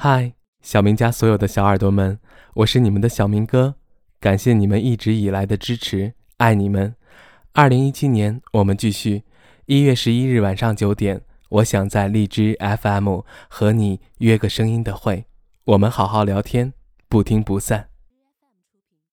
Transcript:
嗨小明家所有的小耳朵们我是你们的小明哥感谢你们一直以来的支持爱你们。二零一七年我们继续一月十一日晚上九点我想在荔枝 fm 和你约个声音的会我们好好聊天不听不散。